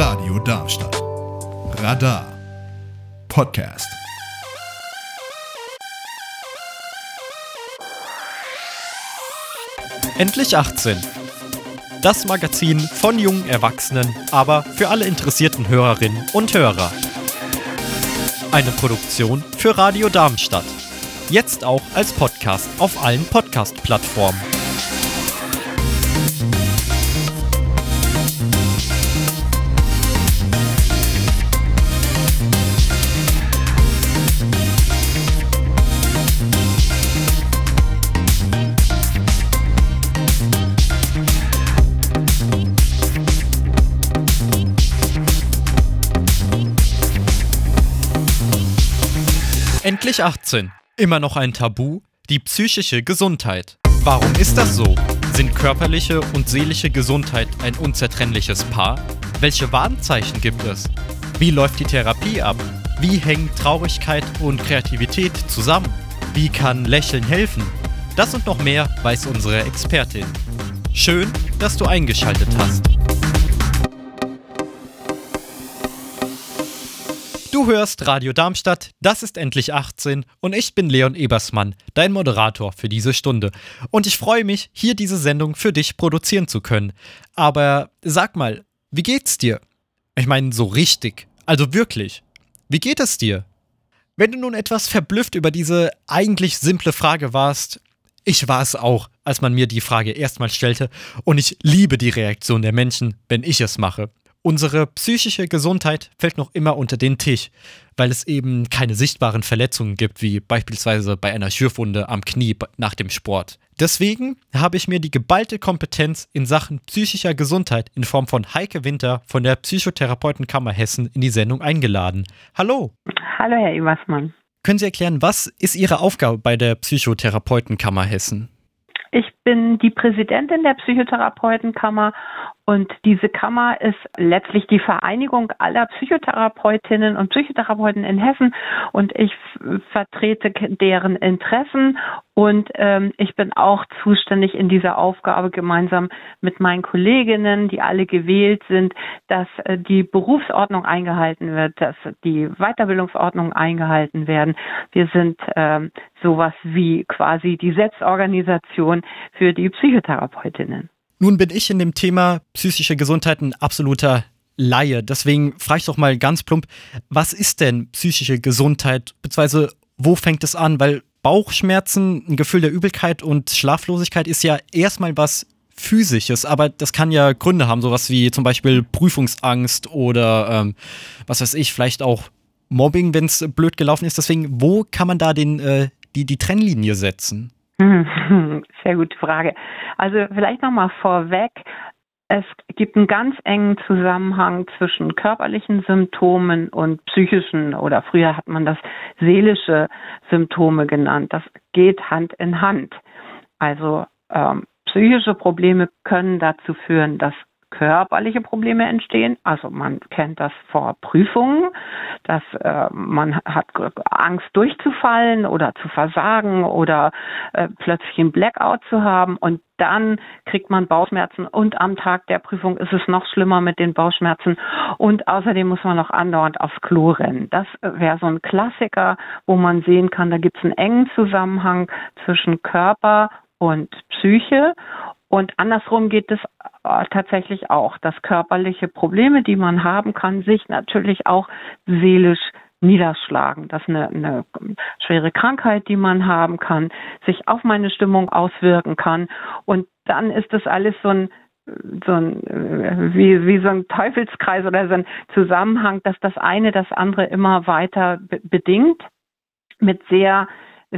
Radio Darmstadt. Radar. Podcast. Endlich 18. Das Magazin von jungen Erwachsenen, aber für alle interessierten Hörerinnen und Hörer. Eine Produktion für Radio Darmstadt. Jetzt auch als Podcast auf allen Podcast-Plattformen. Endlich 18. Immer noch ein Tabu? Die psychische Gesundheit. Warum ist das so? Sind körperliche und seelische Gesundheit ein unzertrennliches Paar? Welche Warnzeichen gibt es? Wie läuft die Therapie ab? Wie hängen Traurigkeit und Kreativität zusammen? Wie kann Lächeln helfen? Das und noch mehr weiß unsere Expertin. Schön, dass du eingeschaltet hast. Du hörst Radio Darmstadt, das ist endlich 18 und ich bin Leon Ebersmann, dein Moderator für diese Stunde. Und ich freue mich, hier diese Sendung für dich produzieren zu können. Aber sag mal, wie geht's dir? Ich meine, so richtig, also wirklich. Wie geht es dir? Wenn du nun etwas verblüfft über diese eigentlich simple Frage warst, ich war es auch, als man mir die Frage erstmal stellte, und ich liebe die Reaktion der Menschen, wenn ich es mache. Unsere psychische Gesundheit fällt noch immer unter den Tisch, weil es eben keine sichtbaren Verletzungen gibt, wie beispielsweise bei einer Schürfwunde am Knie nach dem Sport. Deswegen habe ich mir die geballte Kompetenz in Sachen psychischer Gesundheit in Form von Heike Winter von der Psychotherapeutenkammer Hessen in die Sendung eingeladen. Hallo. Hallo, Herr Ebersmann. Können Sie erklären, was ist Ihre Aufgabe bei der Psychotherapeutenkammer Hessen? Ich bin die Präsidentin der Psychotherapeutenkammer und diese Kammer ist letztlich die Vereinigung aller Psychotherapeutinnen und Psychotherapeuten in Hessen und ich vertrete deren Interessen und ähm, ich bin auch zuständig in dieser Aufgabe gemeinsam mit meinen Kolleginnen, die alle gewählt sind, dass äh, die Berufsordnung eingehalten wird, dass die Weiterbildungsordnung eingehalten werden. Wir sind ähm, sowas wie quasi die Selbstorganisation für die Psychotherapeutinnen. Nun bin ich in dem Thema psychische Gesundheit ein absoluter Laie. Deswegen frage ich doch mal ganz plump, was ist denn psychische Gesundheit, beziehungsweise wo fängt es an? Weil Bauchschmerzen, ein Gefühl der Übelkeit und Schlaflosigkeit ist ja erstmal was physisches, aber das kann ja Gründe haben, sowas wie zum Beispiel Prüfungsangst oder ähm, was weiß ich, vielleicht auch Mobbing, wenn es blöd gelaufen ist. Deswegen, wo kann man da den, äh, die, die Trennlinie setzen? Sehr gute Frage. Also vielleicht nochmal vorweg. Es gibt einen ganz engen Zusammenhang zwischen körperlichen Symptomen und psychischen oder früher hat man das seelische Symptome genannt. Das geht Hand in Hand. Also ähm, psychische Probleme können dazu führen, dass körperliche Probleme entstehen. Also man kennt das vor Prüfungen, dass äh, man hat Angst durchzufallen oder zu versagen oder äh, plötzlich einen Blackout zu haben und dann kriegt man Bauchschmerzen und am Tag der Prüfung ist es noch schlimmer mit den Bauchschmerzen und außerdem muss man noch andauernd aufs Klo rennen. Das wäre so ein Klassiker, wo man sehen kann, da gibt es einen engen Zusammenhang zwischen Körper und Psyche und andersrum geht es tatsächlich auch, dass körperliche Probleme, die man haben kann, sich natürlich auch seelisch niederschlagen. Dass eine, eine schwere Krankheit, die man haben kann, sich auf meine Stimmung auswirken kann. Und dann ist das alles so ein so ein äh, wie, wie so ein Teufelskreis oder so ein Zusammenhang, dass das eine das andere immer weiter bedingt mit sehr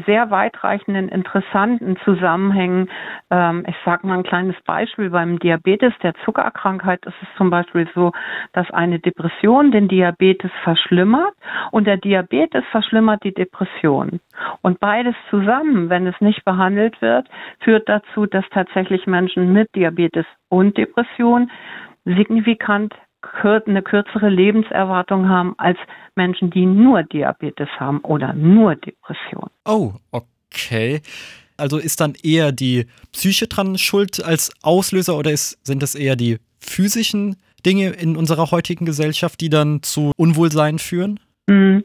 sehr weitreichenden, interessanten Zusammenhängen. Ähm, ich sage mal ein kleines Beispiel. Beim Diabetes, der Zuckerkrankheit, ist es zum Beispiel so, dass eine Depression den Diabetes verschlimmert und der Diabetes verschlimmert die Depression. Und beides zusammen, wenn es nicht behandelt wird, führt dazu, dass tatsächlich Menschen mit Diabetes und Depression signifikant eine kürzere Lebenserwartung haben als Menschen, die nur Diabetes haben oder nur Depression. Oh, okay. Also ist dann eher die Psyche dran schuld als Auslöser oder ist, sind das eher die physischen Dinge in unserer heutigen Gesellschaft, die dann zu Unwohlsein führen? Hm.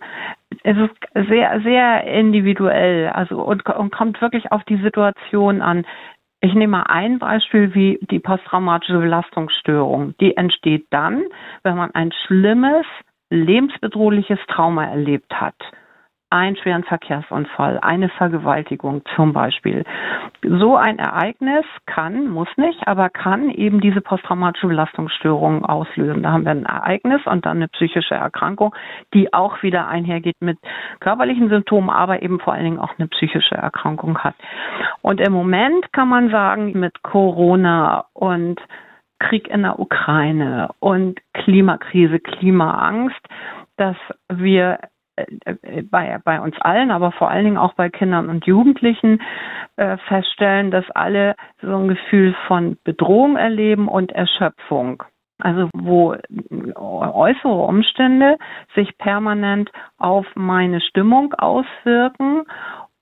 Es ist sehr, sehr individuell, also und, und kommt wirklich auf die Situation an. Ich nehme mal ein Beispiel wie die posttraumatische Belastungsstörung. Die entsteht dann, wenn man ein schlimmes, lebensbedrohliches Trauma erlebt hat einen schweren Verkehrsunfall, eine Vergewaltigung zum Beispiel. So ein Ereignis kann, muss nicht, aber kann eben diese posttraumatische Belastungsstörung auslösen. Da haben wir ein Ereignis und dann eine psychische Erkrankung, die auch wieder einhergeht mit körperlichen Symptomen, aber eben vor allen Dingen auch eine psychische Erkrankung hat. Und im Moment kann man sagen, mit Corona und Krieg in der Ukraine und Klimakrise, Klimaangst, dass wir bei, bei uns allen, aber vor allen Dingen auch bei Kindern und Jugendlichen äh, feststellen, dass alle so ein Gefühl von Bedrohung erleben und Erschöpfung. Also wo äußere Umstände sich permanent auf meine Stimmung auswirken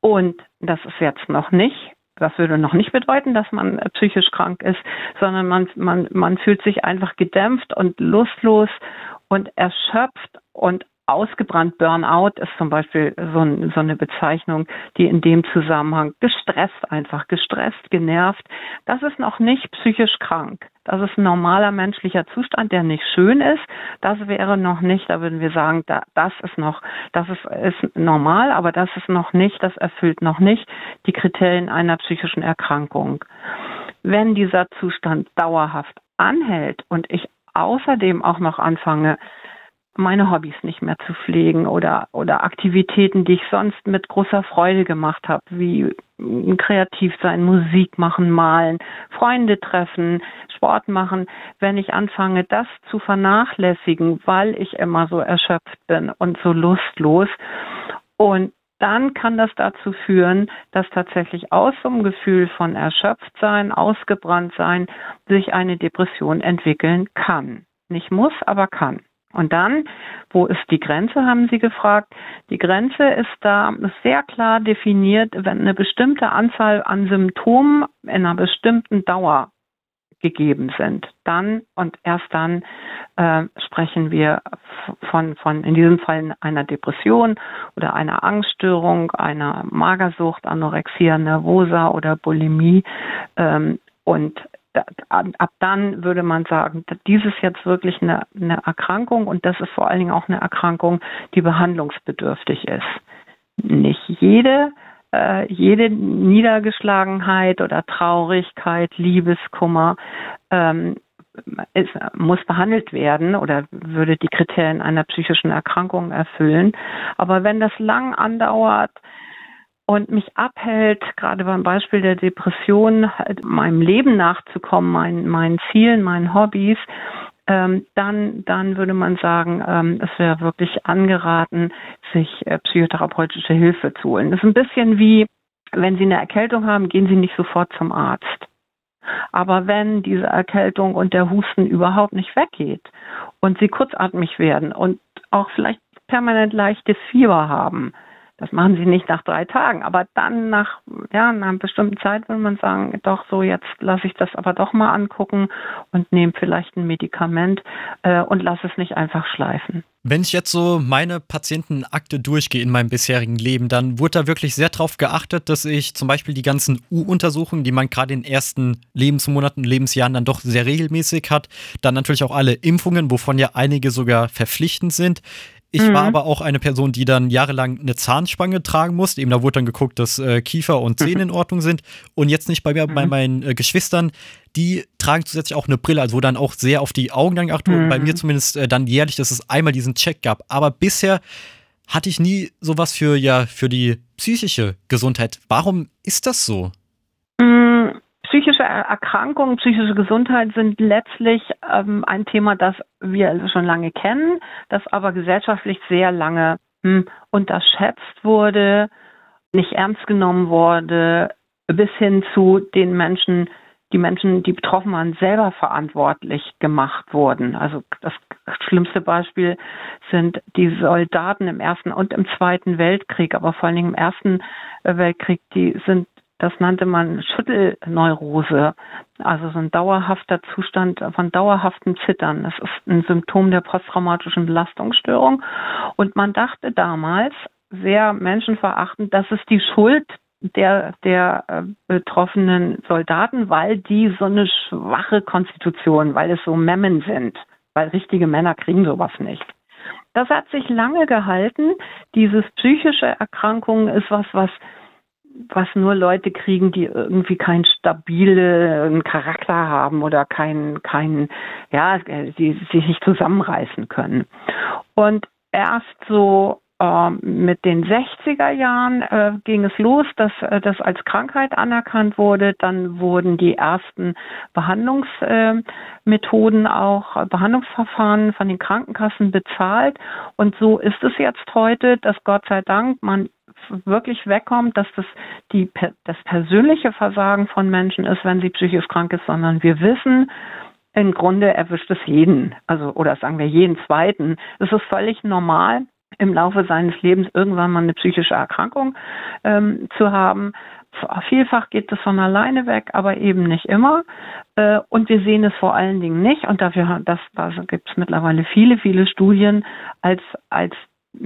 und das ist jetzt noch nicht das würde noch nicht bedeuten, dass man psychisch krank ist, sondern man, man, man fühlt sich einfach gedämpft und lustlos und erschöpft und ausgebrannt Burnout ist zum Beispiel so, so, eine Bezeichnung, die in dem Zusammenhang gestresst einfach, gestresst, genervt. Das ist noch nicht psychisch krank. Das ist ein normaler menschlicher Zustand, der nicht schön ist. Das wäre noch nicht, da würden wir sagen, da, das ist noch, das ist, ist normal, aber das ist noch nicht, das erfüllt noch nicht die Kriterien einer psychischen Erkrankung. Wenn dieser Zustand dauerhaft anhält und ich außerdem auch noch anfange, meine Hobbys nicht mehr zu pflegen oder, oder Aktivitäten, die ich sonst mit großer Freude gemacht habe, wie kreativ sein, Musik machen, malen, Freunde treffen, Sport machen, wenn ich anfange, das zu vernachlässigen, weil ich immer so erschöpft bin und so lustlos und dann kann das dazu führen, dass tatsächlich aus so einem Gefühl von erschöpft sein, ausgebrannt sein, sich eine Depression entwickeln kann. Nicht muss, aber kann. Und dann, wo ist die Grenze, haben Sie gefragt. Die Grenze ist da sehr klar definiert, wenn eine bestimmte Anzahl an Symptomen in einer bestimmten Dauer gegeben sind. Dann und erst dann äh, sprechen wir von, von in diesem Fall einer Depression oder einer Angststörung, einer Magersucht, Anorexia nervosa oder Bulimie. Ähm, und ab dann würde man sagen, dies ist jetzt wirklich eine, eine Erkrankung und das ist vor allen Dingen auch eine Erkrankung, die behandlungsbedürftig ist. Nicht jede äh, jede Niedergeschlagenheit oder Traurigkeit, Liebeskummer ähm, ist, muss behandelt werden oder würde die Kriterien einer psychischen Erkrankung erfüllen. Aber wenn das lang andauert, und mich abhält, gerade beim Beispiel der Depression, halt meinem Leben nachzukommen, meinen, meinen Zielen, meinen Hobbys, ähm, dann, dann würde man sagen, ähm, es wäre wirklich angeraten, sich äh, psychotherapeutische Hilfe zu holen. Das ist ein bisschen wie, wenn Sie eine Erkältung haben, gehen Sie nicht sofort zum Arzt. Aber wenn diese Erkältung und der Husten überhaupt nicht weggeht und Sie kurzatmig werden und auch vielleicht permanent leichtes Fieber haben, das machen sie nicht nach drei Tagen, aber dann nach, ja, nach einer bestimmten Zeit würde man sagen, doch so, jetzt lasse ich das aber doch mal angucken und nehme vielleicht ein Medikament äh, und lasse es nicht einfach schleifen. Wenn ich jetzt so meine Patientenakte durchgehe in meinem bisherigen Leben, dann wurde da wirklich sehr darauf geachtet, dass ich zum Beispiel die ganzen U-Untersuchungen, die man gerade in den ersten Lebensmonaten, Lebensjahren dann doch sehr regelmäßig hat, dann natürlich auch alle Impfungen, wovon ja einige sogar verpflichtend sind. Ich mhm. war aber auch eine Person, die dann jahrelang eine Zahnspange tragen musste. Eben da wurde dann geguckt, dass äh, Kiefer und Zähne in Ordnung sind. Und jetzt nicht bei mir, mhm. bei meinen äh, Geschwistern. Die tragen zusätzlich auch eine Brille, also wo dann auch sehr auf die Augen dann geachtet wurde. Mhm. Bei mir zumindest äh, dann jährlich, dass es einmal diesen Check gab. Aber bisher hatte ich nie sowas für, ja, für die psychische Gesundheit. Warum ist das so? Psychische Erkrankungen, psychische Gesundheit sind letztlich ähm, ein Thema, das wir schon lange kennen, das aber gesellschaftlich sehr lange hm, unterschätzt wurde, nicht ernst genommen wurde, bis hin zu den Menschen, die Menschen, die betroffen waren, selber verantwortlich gemacht wurden. Also das schlimmste Beispiel sind die Soldaten im Ersten und im Zweiten Weltkrieg, aber vor allen Dingen im Ersten Weltkrieg, die sind das nannte man Schüttelneurose, also so ein dauerhafter Zustand von dauerhaftem Zittern. Das ist ein Symptom der posttraumatischen Belastungsstörung. Und man dachte damals, sehr menschenverachtend, das ist die Schuld der, der äh, betroffenen Soldaten, weil die so eine schwache Konstitution, weil es so Memmen sind, weil richtige Männer kriegen sowas nicht. Das hat sich lange gehalten. Dieses psychische Erkrankung ist was, was was nur Leute kriegen, die irgendwie keinen stabilen Charakter haben oder keinen, keinen, ja, die sich nicht zusammenreißen können. Und erst so ähm, mit den 60er Jahren äh, ging es los, dass äh, das als Krankheit anerkannt wurde. Dann wurden die ersten Behandlungsmethoden, äh, auch Behandlungsverfahren von den Krankenkassen bezahlt. Und so ist es jetzt heute, dass Gott sei Dank man wirklich wegkommt, dass das die, das persönliche Versagen von Menschen ist, wenn sie psychisch krank ist, sondern wir wissen, im Grunde erwischt es jeden, also oder sagen wir jeden zweiten. Es ist völlig normal, im Laufe seines Lebens irgendwann mal eine psychische Erkrankung ähm, zu haben. Vielfach geht es von alleine weg, aber eben nicht immer. Äh, und wir sehen es vor allen Dingen nicht, und dafür das, da gibt es mittlerweile viele, viele Studien als, als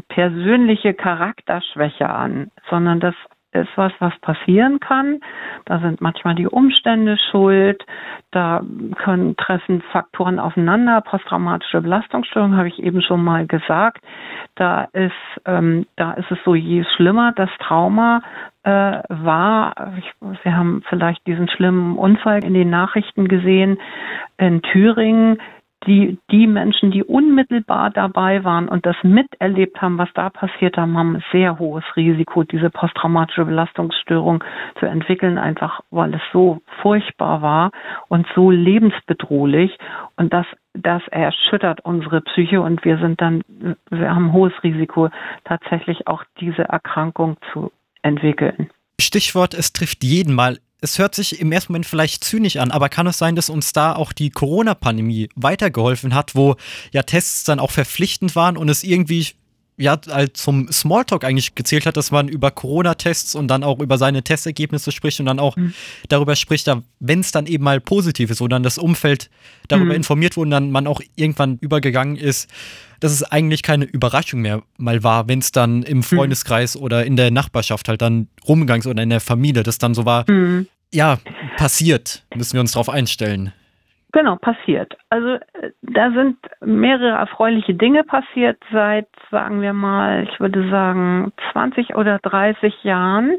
persönliche Charakterschwäche an, sondern das ist was, was passieren kann. Da sind manchmal die Umstände schuld. Da können treffen Faktoren aufeinander. Posttraumatische Belastungsstörung habe ich eben schon mal gesagt. Da ist, ähm, da ist es so, je schlimmer das Trauma äh, war. Ich, Sie haben vielleicht diesen schlimmen Unfall in den Nachrichten gesehen in Thüringen die, die Menschen, die unmittelbar dabei waren und das miterlebt haben, was da passiert haben, haben ein sehr hohes Risiko, diese posttraumatische Belastungsstörung zu entwickeln, einfach weil es so furchtbar war und so lebensbedrohlich. Und das, das erschüttert unsere Psyche und wir sind dann, wir haben ein hohes Risiko, tatsächlich auch diese Erkrankung zu entwickeln. Stichwort, es trifft jeden mal es hört sich im ersten Moment vielleicht zynisch an, aber kann es sein, dass uns da auch die Corona-Pandemie weitergeholfen hat, wo ja Tests dann auch verpflichtend waren und es irgendwie ja halt zum Smalltalk eigentlich gezählt hat, dass man über Corona-Tests und dann auch über seine Testergebnisse spricht und dann auch mhm. darüber spricht, wenn es dann eben mal positiv ist oder dann das Umfeld darüber mhm. informiert wurde und dann man auch irgendwann übergegangen ist, dass es eigentlich keine Überraschung mehr mal war, wenn es dann im mhm. Freundeskreis mhm. oder in der Nachbarschaft halt dann rumgegangen ist oder in der Familie, das dann so war, mhm. ja, passiert, müssen wir uns darauf einstellen. Genau, passiert. Also äh, da sind mehrere erfreuliche Dinge passiert seit, sagen wir mal, ich würde sagen 20 oder 30 Jahren.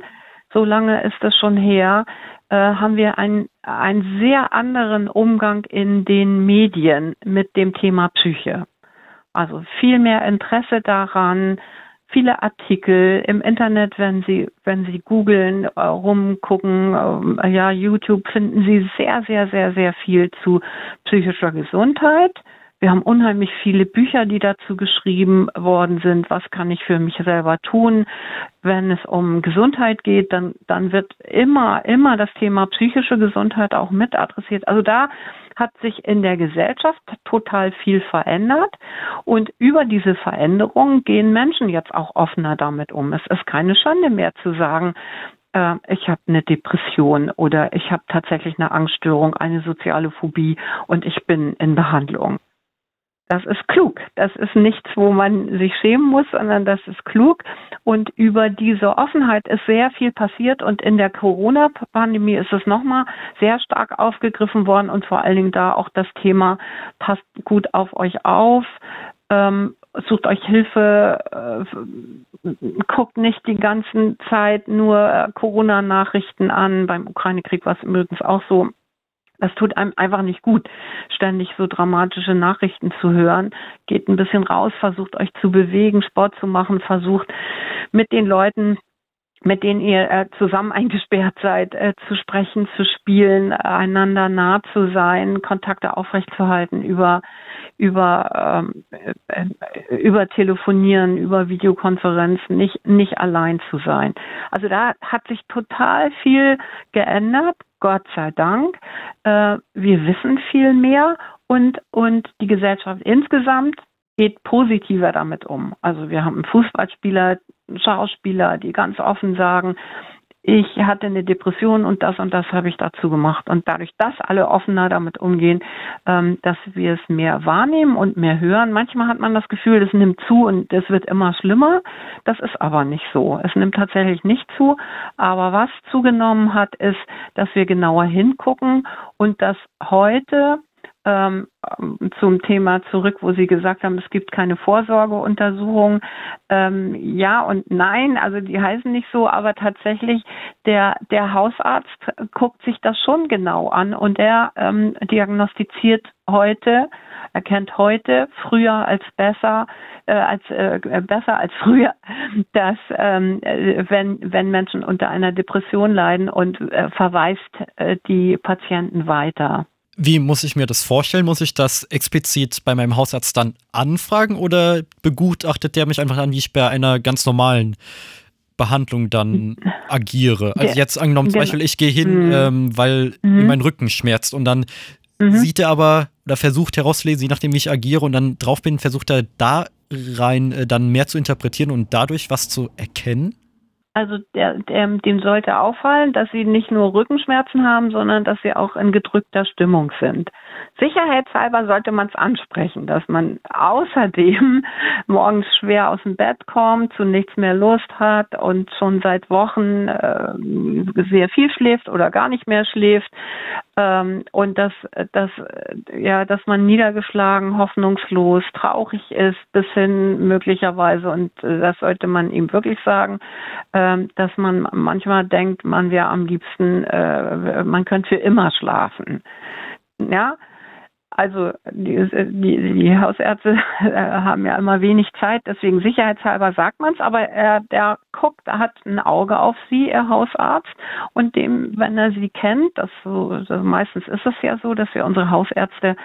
So lange ist es schon her, äh, haben wir einen, einen sehr anderen Umgang in den Medien mit dem Thema Psyche. Also viel mehr Interesse daran, viele Artikel im Internet, wenn Sie, wenn Sie googeln, äh, rumgucken, äh, ja, YouTube finden Sie sehr, sehr, sehr, sehr viel zu psychischer Gesundheit. Wir haben unheimlich viele Bücher, die dazu geschrieben worden sind. Was kann ich für mich selber tun? Wenn es um Gesundheit geht, dann, dann wird immer, immer das Thema psychische Gesundheit auch mit adressiert. Also da hat sich in der Gesellschaft total viel verändert und über diese Veränderung gehen Menschen jetzt auch offener damit um. Es ist keine Schande mehr zu sagen, äh, ich habe eine Depression oder ich habe tatsächlich eine Angststörung, eine soziale Phobie und ich bin in Behandlung. Das ist klug. Das ist nichts, wo man sich schämen muss, sondern das ist klug. Und über diese Offenheit ist sehr viel passiert. Und in der Corona-Pandemie ist es nochmal sehr stark aufgegriffen worden und vor allen Dingen da auch das Thema passt gut auf euch auf. Ähm, sucht euch Hilfe, äh, guckt nicht die ganze Zeit nur äh, Corona-Nachrichten an. Beim Ukraine-Krieg war es übrigens auch so. Das tut einem einfach nicht gut, ständig so dramatische Nachrichten zu hören. Geht ein bisschen raus, versucht euch zu bewegen, Sport zu machen, versucht mit den Leuten mit denen ihr äh, zusammen eingesperrt seid, äh, zu sprechen, zu spielen, einander nah zu sein, Kontakte aufrechtzuerhalten über über ähm, äh, über Telefonieren, über Videokonferenzen, nicht nicht allein zu sein. Also da hat sich total viel geändert, Gott sei Dank. Äh, wir wissen viel mehr und und die Gesellschaft insgesamt geht positiver damit um. Also wir haben Fußballspieler, Schauspieler, die ganz offen sagen, ich hatte eine Depression und das und das habe ich dazu gemacht. Und dadurch, dass alle offener damit umgehen, ähm, dass wir es mehr wahrnehmen und mehr hören. Manchmal hat man das Gefühl, es nimmt zu und es wird immer schlimmer. Das ist aber nicht so. Es nimmt tatsächlich nicht zu. Aber was zugenommen hat, ist, dass wir genauer hingucken und dass heute ähm, zum Thema zurück, wo Sie gesagt haben, es gibt keine Vorsorgeuntersuchung. Ähm, ja und nein, also die heißen nicht so, aber tatsächlich der, der Hausarzt guckt sich das schon genau an und er ähm, diagnostiziert heute, erkennt heute früher als besser, äh, als äh, besser als früher, dass ähm, wenn, wenn Menschen unter einer Depression leiden und äh, verweist äh, die Patienten weiter. Wie muss ich mir das vorstellen? Muss ich das explizit bei meinem Hausarzt dann anfragen oder begutachtet der mich einfach an, wie ich bei einer ganz normalen Behandlung dann agiere? Also jetzt angenommen, zum Beispiel, ich gehe hin, mhm. ähm, weil mhm. mir mein Rücken schmerzt und dann mhm. sieht er aber oder versucht herauszulesen, je nachdem, wie ich agiere und dann drauf bin, versucht er da rein äh, dann mehr zu interpretieren und dadurch was zu erkennen? Also der, der, dem sollte auffallen, dass sie nicht nur Rückenschmerzen haben, sondern dass sie auch in gedrückter Stimmung sind. Sicherheitshalber sollte man es ansprechen, dass man außerdem morgens schwer aus dem Bett kommt, zu nichts mehr Lust hat und schon seit Wochen äh, sehr viel schläft oder gar nicht mehr schläft ähm, und dass, dass, ja, dass man niedergeschlagen, hoffnungslos, traurig ist, bis hin möglicherweise, und das sollte man ihm wirklich sagen, äh, dass man manchmal denkt, man wäre am liebsten, äh, man könnte für immer schlafen. Ja, also die, die, die Hausärzte äh, haben ja immer wenig Zeit, deswegen sicherheitshalber sagt man es, aber er, der guckt, er hat ein Auge auf sie, ihr Hausarzt, und dem, wenn er sie kennt, das so, also meistens ist es ja so, dass wir unsere Hausärzte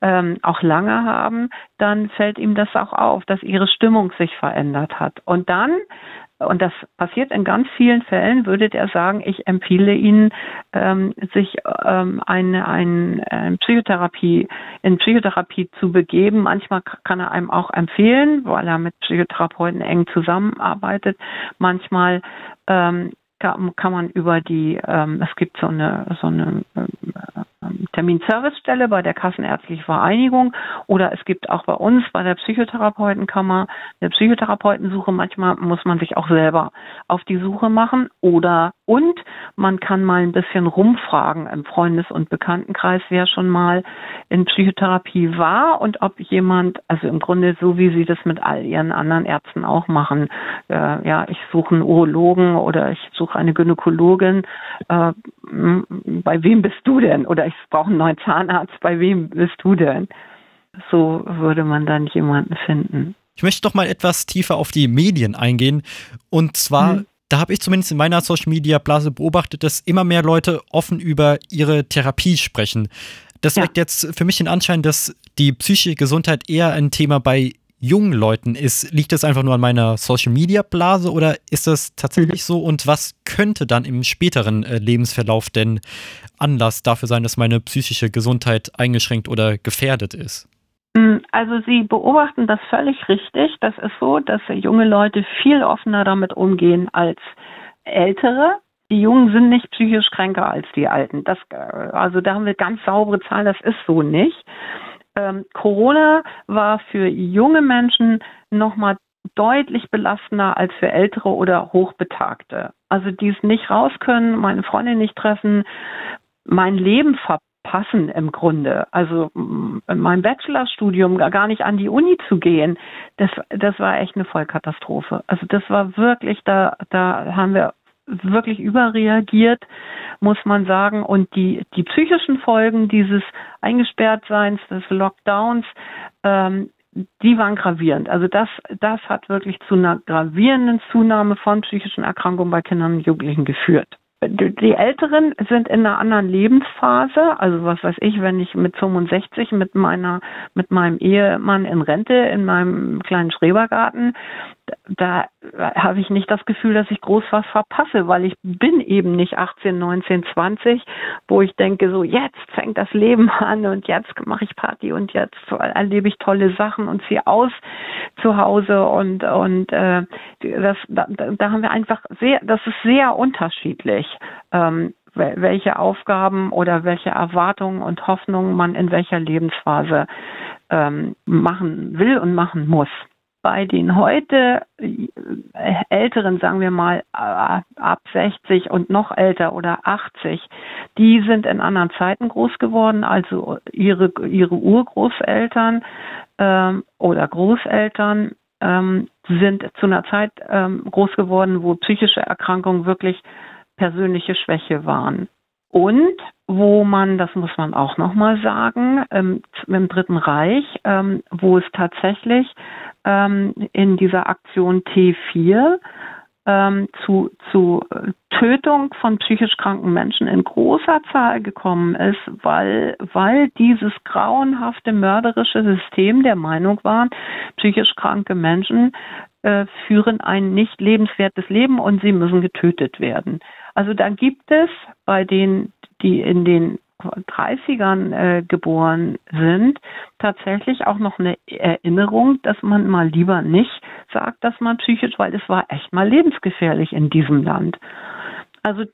ähm, auch lange haben, dann fällt ihm das auch auf, dass ihre Stimmung sich verändert hat. Und dann und das passiert in ganz vielen Fällen, würde der sagen, ich empfehle Ihnen, ähm, sich ähm, eine, eine, eine Psychotherapie, in Psychotherapie zu begeben. Manchmal kann er einem auch empfehlen, weil er mit Psychotherapeuten eng zusammenarbeitet. Manchmal ähm, kann man über die, ähm, es gibt so eine, so eine ähm, Terminservicestelle bei der Kassenärztlichen Vereinigung oder es gibt auch bei uns bei der Psychotherapeutenkammer eine Psychotherapeutensuche. Manchmal muss man sich auch selber auf die Suche machen oder und man kann mal ein bisschen rumfragen im Freundes- und Bekanntenkreis, wer schon mal in Psychotherapie war und ob jemand, also im Grunde so wie sie das mit all ihren anderen Ärzten auch machen, äh, ja, ich suche einen Urologen oder ich suche eine Gynäkologin, äh, bei wem bist du denn? Oder ich brauche einen neuen Zahnarzt, bei wem bist du denn? So würde man dann jemanden finden. Ich möchte doch mal etwas tiefer auf die Medien eingehen. Und zwar, mhm. da habe ich zumindest in meiner Social Media Blase beobachtet, dass immer mehr Leute offen über ihre Therapie sprechen. Das ja. weckt jetzt für mich den Anschein, dass die psychische Gesundheit eher ein Thema bei jungen Leuten ist. Liegt das einfach nur an meiner Social Media Blase oder ist das tatsächlich mhm. so? Und was könnte dann im späteren äh, Lebensverlauf denn Anlass dafür sein, dass meine psychische Gesundheit eingeschränkt oder gefährdet ist? Mm, also Sie beobachten das völlig richtig. Das ist so, dass junge Leute viel offener damit umgehen als ältere. Die Jungen sind nicht psychisch kränker als die Alten. Das, äh, also da haben wir ganz saubere Zahlen. Das ist so nicht ähm, Corona war für junge Menschen nochmal deutlich belastender als für ältere oder Hochbetagte. Also die es nicht raus können, meine Freundin nicht treffen, mein Leben verpassen im Grunde. Also mein Bachelorstudium gar nicht an die Uni zu gehen, das, das war echt eine Vollkatastrophe. Also das war wirklich, da, da haben wir wirklich überreagiert, muss man sagen. Und die, die psychischen Folgen dieses Eingesperrtseins, des Lockdowns, ähm, die waren gravierend. Also das, das hat wirklich zu einer gravierenden Zunahme von psychischen Erkrankungen bei Kindern und Jugendlichen geführt die Älteren sind in einer anderen Lebensphase. Also was weiß ich, wenn ich mit 65 mit meiner, mit meinem Ehemann in Rente in meinem kleinen Schrebergarten da habe ich nicht das Gefühl, dass ich groß was verpasse, weil ich bin eben nicht 18, 19, 20, wo ich denke, so jetzt fängt das Leben an und jetzt mache ich Party und jetzt erlebe ich tolle Sachen und ziehe aus zu Hause und und äh, das da, da haben wir einfach sehr, das ist sehr unterschiedlich. Ähm, welche Aufgaben oder welche Erwartungen und Hoffnungen man in welcher Lebensphase ähm, machen will und machen muss bei den heute äh, älteren, sagen wir mal äh, ab 60 und noch älter oder 80, die sind in anderen Zeiten groß geworden, also ihre, ihre Urgroßeltern ähm, oder Großeltern ähm, sind zu einer Zeit ähm, groß geworden, wo psychische Erkrankungen wirklich persönliche Schwäche waren. Und wo man, das muss man auch nochmal sagen, ähm, im Dritten Reich, ähm, wo es tatsächlich ähm, in dieser Aktion T4 ähm, zu, zu Tötung von psychisch kranken Menschen in großer Zahl gekommen ist, weil, weil dieses grauenhafte mörderische System der Meinung war, psychisch kranke Menschen äh, führen ein nicht lebenswertes Leben und sie müssen getötet werden. Also da gibt es bei den, die in den 30ern äh, geboren sind, tatsächlich auch noch eine Erinnerung, dass man mal lieber nicht sagt, dass man psychisch, weil es war echt mal lebensgefährlich in diesem Land. Also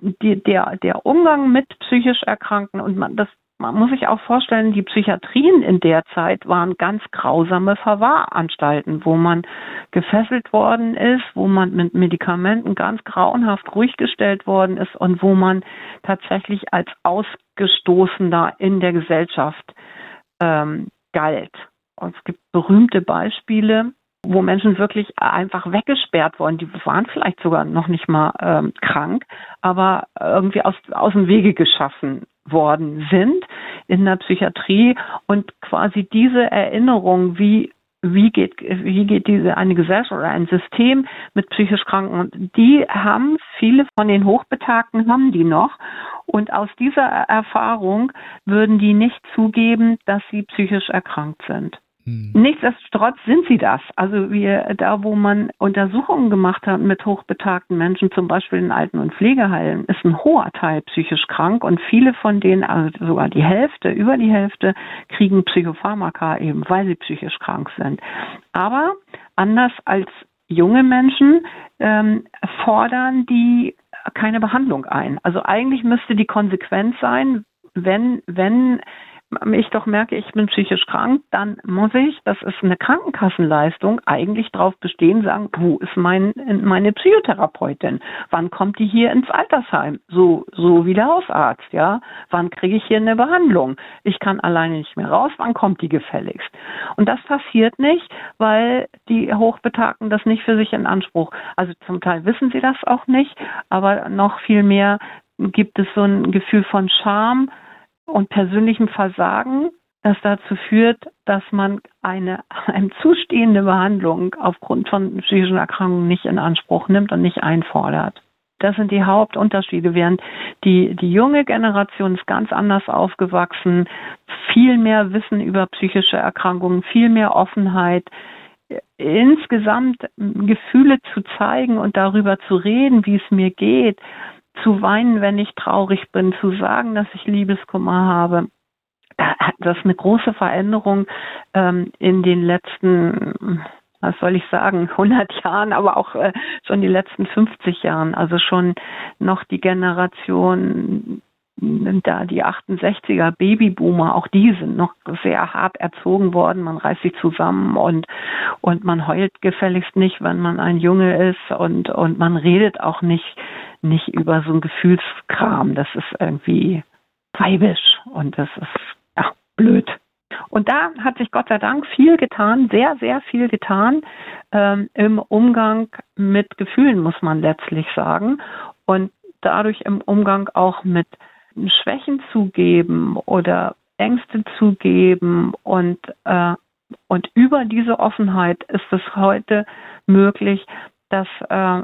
die, der, der Umgang mit psychisch Erkrankten und man, das man muss sich auch vorstellen, die Psychiatrien in der Zeit waren ganz grausame Verwahranstalten, wo man gefesselt worden ist, wo man mit Medikamenten ganz grauenhaft ruhig gestellt worden ist und wo man tatsächlich als Ausgestoßener in der Gesellschaft ähm, galt. Und es gibt berühmte Beispiele, wo Menschen wirklich einfach weggesperrt wurden. Die waren vielleicht sogar noch nicht mal ähm, krank, aber irgendwie aus, aus dem Wege geschaffen worden sind in der Psychiatrie und quasi diese Erinnerung, wie wie geht, wie geht diese eine Gesellschaft oder ein System mit psychisch Kranken? Und die haben viele von den Hochbetagten haben die noch. Und aus dieser Erfahrung würden die nicht zugeben, dass sie psychisch erkrankt sind. Hm. Nichtsdestotrotz sind sie das. Also wir, da wo man Untersuchungen gemacht hat mit hochbetagten Menschen, zum Beispiel in Alten- und Pflegeheimen, ist ein hoher Teil psychisch krank und viele von denen, also sogar die Hälfte, über die Hälfte, kriegen Psychopharmaka eben, weil sie psychisch krank sind. Aber anders als junge Menschen ähm, fordern die keine Behandlung ein. Also eigentlich müsste die Konsequenz sein, wenn, wenn ich doch merke, ich bin psychisch krank, dann muss ich, das ist eine Krankenkassenleistung, eigentlich darauf bestehen, sagen, wo ist mein, meine Psychotherapeutin? Wann kommt die hier ins Altersheim? So, so wie der Hausarzt, ja? Wann kriege ich hier eine Behandlung? Ich kann alleine nicht mehr raus, wann kommt die gefälligst? Und das passiert nicht, weil die Hochbetagten das nicht für sich in Anspruch, also zum Teil wissen sie das auch nicht, aber noch viel mehr gibt es so ein Gefühl von Scham, und persönlichem Versagen, das dazu führt, dass man eine einem zustehende Behandlung aufgrund von psychischen Erkrankungen nicht in Anspruch nimmt und nicht einfordert. Das sind die Hauptunterschiede, während die, die junge Generation ist ganz anders aufgewachsen, viel mehr Wissen über psychische Erkrankungen, viel mehr Offenheit, insgesamt Gefühle zu zeigen und darüber zu reden, wie es mir geht, zu weinen, wenn ich traurig bin, zu sagen, dass ich Liebeskummer habe. Das ist eine große Veränderung ähm, in den letzten, was soll ich sagen, 100 Jahren, aber auch äh, schon die letzten 50 Jahren. Also schon noch die Generation da die 68er Babyboomer, auch die sind noch sehr hart erzogen worden. Man reißt sich zusammen und, und man heult gefälligst nicht, wenn man ein Junge ist und, und man redet auch nicht nicht über so ein Gefühlskram. Das ist irgendwie weibisch und das ist ja blöd. Und da hat sich Gott sei Dank viel getan, sehr, sehr viel getan ähm, im Umgang mit Gefühlen, muss man letztlich sagen. Und dadurch im Umgang auch mit Schwächen zugeben oder Ängste zugeben und äh, und über diese Offenheit ist es heute möglich, dass, äh,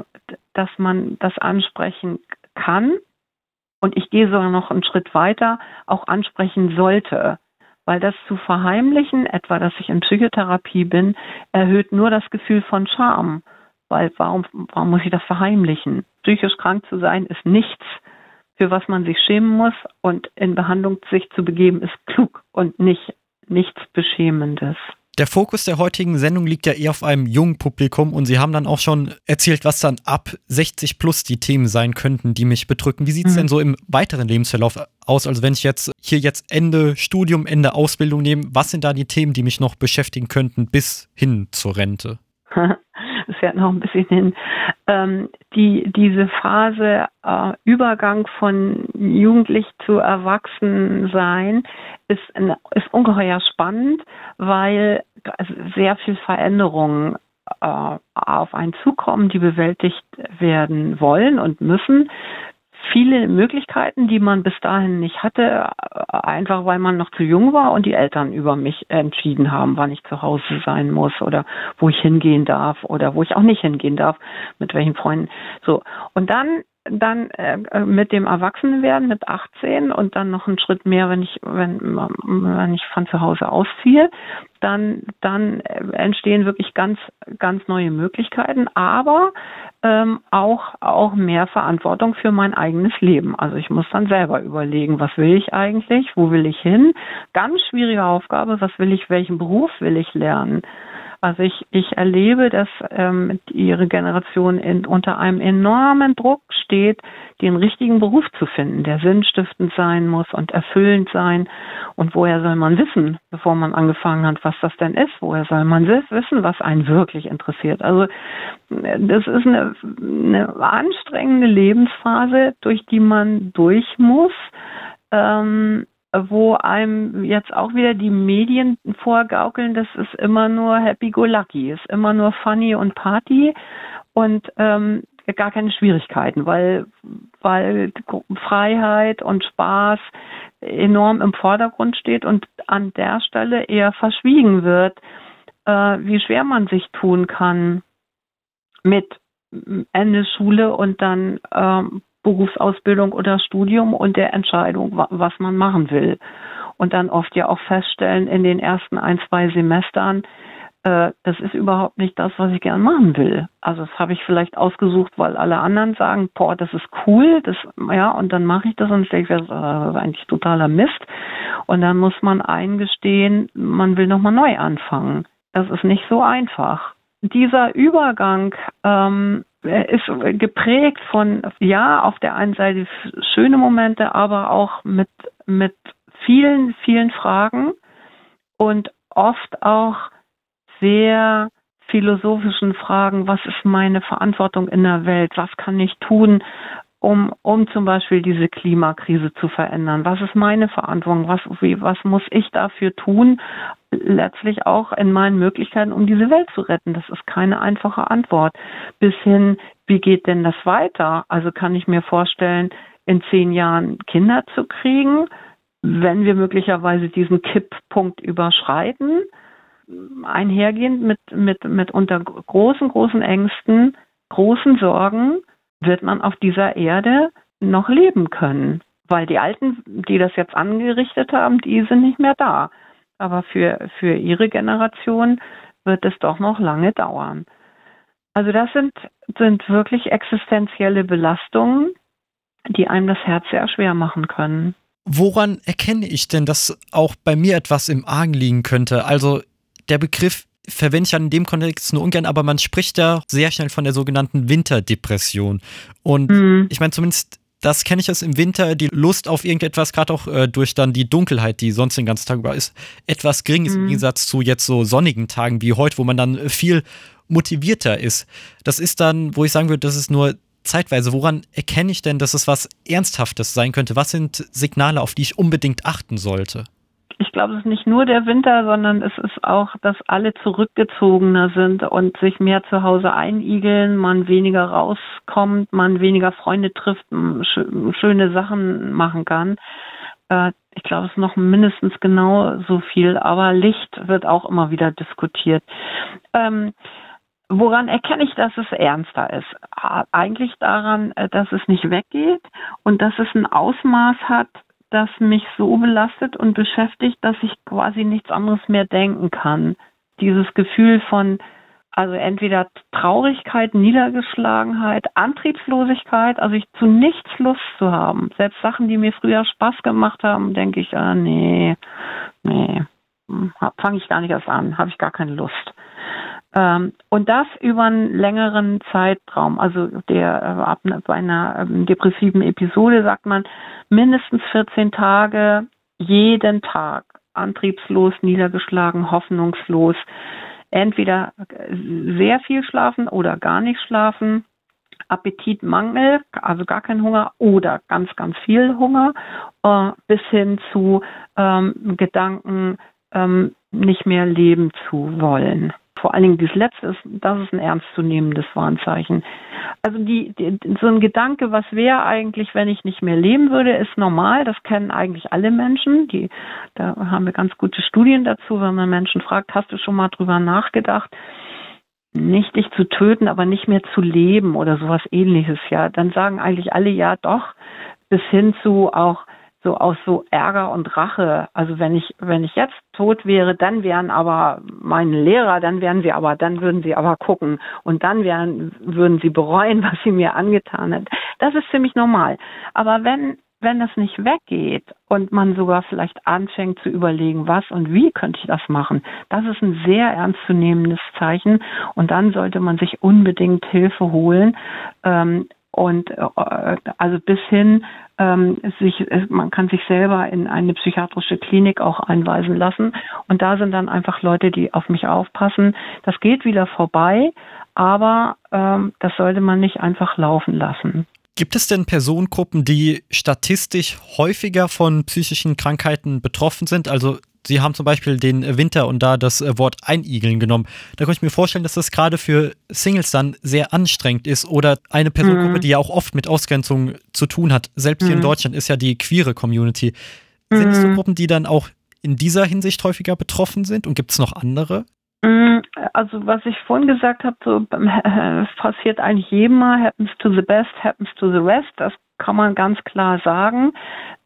dass man das ansprechen kann und ich gehe sogar noch einen Schritt weiter, auch ansprechen sollte. weil das zu verheimlichen, etwa dass ich in Psychotherapie bin, erhöht nur das Gefühl von Scham. Weil warum, warum muss ich das verheimlichen? Psychisch krank zu sein ist nichts, für was man sich schämen muss und in Behandlung sich zu begeben ist klug und nicht nichts Beschämendes. Der Fokus der heutigen Sendung liegt ja eher auf einem jungen Publikum und Sie haben dann auch schon erzählt, was dann ab 60 plus die Themen sein könnten, die mich bedrücken. Wie sieht es mhm. denn so im weiteren Lebensverlauf aus? Also wenn ich jetzt hier jetzt Ende Studium, Ende Ausbildung nehme, was sind da die Themen, die mich noch beschäftigen könnten bis hin zur Rente? es fährt noch ein bisschen hin. Ähm, die, diese Phase äh, Übergang von Jugendlich zu Erwachsensein ist, ist ungeheuer spannend, weil sehr viel Veränderungen äh, auf einen zukommen, die bewältigt werden wollen und müssen viele Möglichkeiten, die man bis dahin nicht hatte, einfach weil man noch zu jung war und die Eltern über mich entschieden haben, wann ich zu Hause sein muss oder wo ich hingehen darf oder wo ich auch nicht hingehen darf, mit welchen Freunden. So. Und dann dann äh, mit dem Erwachsenwerden mit 18 und dann noch einen Schritt mehr, wenn ich wenn wenn ich von zu Hause ausziehe, dann dann entstehen wirklich ganz ganz neue Möglichkeiten, aber ähm, auch auch mehr Verantwortung für mein eigenes Leben. Also ich muss dann selber überlegen, was will ich eigentlich, wo will ich hin? Ganz schwierige Aufgabe, was will ich, welchen Beruf will ich lernen? Also ich, ich erlebe, dass ähm, ihre Generation in, unter einem enormen Druck steht, den richtigen Beruf zu finden, der sinnstiftend sein muss und erfüllend sein. Und woher soll man wissen, bevor man angefangen hat, was das denn ist? Woher soll man wissen, was einen wirklich interessiert? Also das ist eine, eine anstrengende Lebensphase, durch die man durch muss. Ähm, wo einem jetzt auch wieder die Medien vorgaukeln, das ist immer nur happy-go-lucky, ist immer nur funny und Party und ähm, gar keine Schwierigkeiten, weil, weil Freiheit und Spaß enorm im Vordergrund steht und an der Stelle eher verschwiegen wird, äh, wie schwer man sich tun kann mit Ende Schule und dann ähm, Berufsausbildung oder Studium und der Entscheidung, was man machen will. Und dann oft ja auch feststellen in den ersten ein, zwei Semestern, äh, das ist überhaupt nicht das, was ich gern machen will. Also das habe ich vielleicht ausgesucht, weil alle anderen sagen, boah, das ist cool, das, ja, und dann mache ich das und denke, das ist eigentlich totaler Mist. Und dann muss man eingestehen, man will nochmal neu anfangen. Das ist nicht so einfach. Dieser Übergang ähm, ist geprägt von, ja, auf der einen Seite schöne Momente, aber auch mit, mit vielen, vielen Fragen und oft auch sehr philosophischen Fragen, was ist meine Verantwortung in der Welt, was kann ich tun, um, um zum Beispiel diese Klimakrise zu verändern? Was ist meine Verantwortung? Was, wie, was muss ich dafür tun? Letztlich auch in meinen Möglichkeiten, um diese Welt zu retten. Das ist keine einfache Antwort. Bis hin, wie geht denn das weiter? Also kann ich mir vorstellen, in zehn Jahren Kinder zu kriegen, wenn wir möglicherweise diesen Kipppunkt überschreiten, einhergehend mit, mit, mit unter großen, großen Ängsten, großen Sorgen, wird man auf dieser Erde noch leben können. Weil die Alten, die das jetzt angerichtet haben, die sind nicht mehr da. Aber für, für ihre Generation wird es doch noch lange dauern. Also das sind, sind wirklich existenzielle Belastungen, die einem das Herz sehr schwer machen können. Woran erkenne ich denn, dass auch bei mir etwas im Argen liegen könnte? Also der Begriff verwende ich ja in dem Kontext nur ungern, aber man spricht ja sehr schnell von der sogenannten Winterdepression. Und mhm. ich meine, zumindest das kenne ich aus im Winter, die Lust auf irgendetwas, gerade auch äh, durch dann die Dunkelheit, die sonst den ganzen Tag über ist, etwas gering ist mhm. im Gegensatz zu jetzt so sonnigen Tagen wie heute, wo man dann viel motivierter ist. Das ist dann, wo ich sagen würde, das ist nur zeitweise. Woran erkenne ich denn, dass es was Ernsthaftes sein könnte? Was sind Signale, auf die ich unbedingt achten sollte? Ich glaube, es ist nicht nur der Winter, sondern es ist auch, dass alle zurückgezogener sind und sich mehr zu Hause einigeln, man weniger rauskommt, man weniger Freunde trifft, schöne Sachen machen kann. Äh, ich glaube, es ist noch mindestens genau so viel, aber Licht wird auch immer wieder diskutiert. Ähm, woran erkenne ich, dass es ernster ist? Eigentlich daran, äh, dass es nicht weggeht und dass es ein Ausmaß hat, das mich so belastet und beschäftigt, dass ich quasi nichts anderes mehr denken kann. Dieses Gefühl von, also entweder Traurigkeit, Niedergeschlagenheit, Antriebslosigkeit, also ich zu nichts Lust zu haben. Selbst Sachen, die mir früher Spaß gemacht haben, denke ich, ah, nee, nee, hm, fange ich gar nicht erst an, habe ich gar keine Lust. Ähm, und das über einen längeren Zeitraum. Also der äh, ab einer ähm, depressiven Episode sagt man mindestens 14 Tage, jeden Tag antriebslos, niedergeschlagen, hoffnungslos. Entweder sehr viel schlafen oder gar nicht schlafen. Appetitmangel, also gar kein Hunger oder ganz, ganz viel Hunger, äh, bis hin zu ähm, Gedanken, ähm, nicht mehr leben zu wollen vor allen Dingen dieses Letzte ist, das ist ein ernstzunehmendes Warnzeichen. Also die, die, so ein Gedanke, was wäre eigentlich, wenn ich nicht mehr leben würde, ist normal. Das kennen eigentlich alle Menschen. Die, da haben wir ganz gute Studien dazu, wenn man Menschen fragt, hast du schon mal drüber nachgedacht? Nicht dich zu töten, aber nicht mehr zu leben oder sowas ähnliches, ja. Dann sagen eigentlich alle ja doch, bis hin zu auch so aus so Ärger und Rache. Also wenn ich, wenn ich jetzt tot wäre, dann wären aber meine Lehrer, dann wären sie aber, dann würden sie aber gucken und dann wären, würden sie bereuen, was sie mir angetan hat. Das ist ziemlich normal. Aber wenn, wenn das nicht weggeht und man sogar vielleicht anfängt zu überlegen, was und wie könnte ich das machen, das ist ein sehr ernstzunehmendes Zeichen und dann sollte man sich unbedingt Hilfe holen. Ähm, und äh, also bis hin ähm, sich man kann sich selber in eine psychiatrische Klinik auch einweisen lassen und da sind dann einfach Leute, die auf mich aufpassen. Das geht wieder vorbei, aber ähm, das sollte man nicht einfach laufen lassen. Gibt es denn Personengruppen, die statistisch häufiger von psychischen Krankheiten betroffen sind? Also Sie haben zum Beispiel den Winter und da das Wort Einigeln genommen. Da kann ich mir vorstellen, dass das gerade für Singles dann sehr anstrengend ist oder eine Personengruppe, mhm. die ja auch oft mit Ausgrenzung zu tun hat. Selbst mhm. hier in mhm. Deutschland ist ja die queere Community. Sind mhm. es so mhm. Gruppen, die dann auch in dieser Hinsicht häufiger betroffen sind und gibt es noch andere? Mhm. Also was ich vorhin gesagt habe, so äh, passiert eigentlich jedem mal, happens to the best, happens to the rest. Das kann man ganz klar sagen.